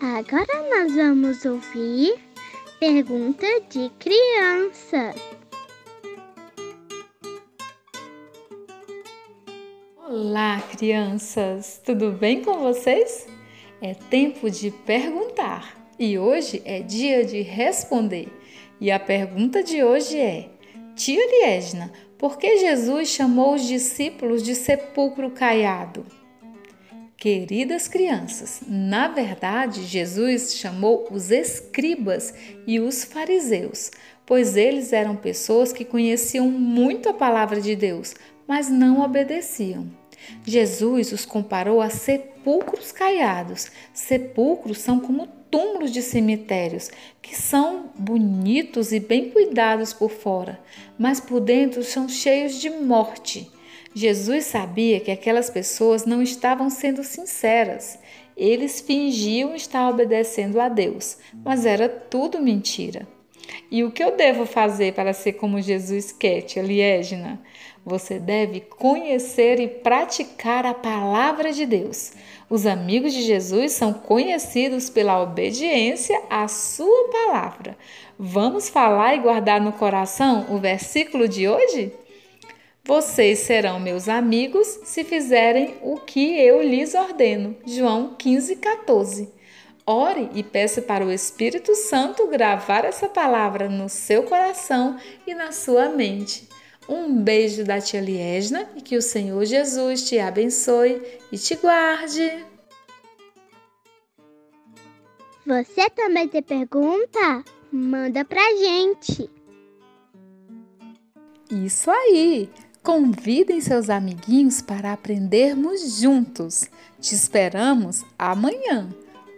Agora nós vamos ouvir pergunta de criança. Olá, crianças! Tudo bem com vocês? É tempo de perguntar e hoje é dia de responder. E a pergunta de hoje é: Tia Liesna, por que Jesus chamou os discípulos de sepulcro caiado? Queridas crianças, na verdade, Jesus chamou os escribas e os fariseus, pois eles eram pessoas que conheciam muito a palavra de Deus, mas não obedeciam. Jesus os comparou a sepulcros caiados. Sepulcros são como túmulos de cemitérios, que são bonitos e bem cuidados por fora, mas por dentro são cheios de morte. Jesus sabia que aquelas pessoas não estavam sendo sinceras. Eles fingiam estar obedecendo a Deus, mas era tudo mentira. E o que eu devo fazer para ser como Jesus quer, tia Liégina? Você deve conhecer e praticar a palavra de Deus. Os amigos de Jesus são conhecidos pela obediência à sua palavra. Vamos falar e guardar no coração o versículo de hoje? Vocês serão meus amigos se fizerem o que eu lhes ordeno. João 15, 14. Ore e peça para o Espírito Santo gravar essa palavra no seu coração e na sua mente. Um beijo da tia Liesna e que o Senhor Jesus te abençoe e te guarde. Você também tem pergunta? Manda pra gente. Isso aí! Convidem seus amiguinhos para aprendermos juntos. Te esperamos amanhã.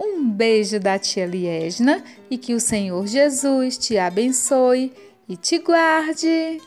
Um beijo da tia Liesna e que o Senhor Jesus te abençoe e te guarde.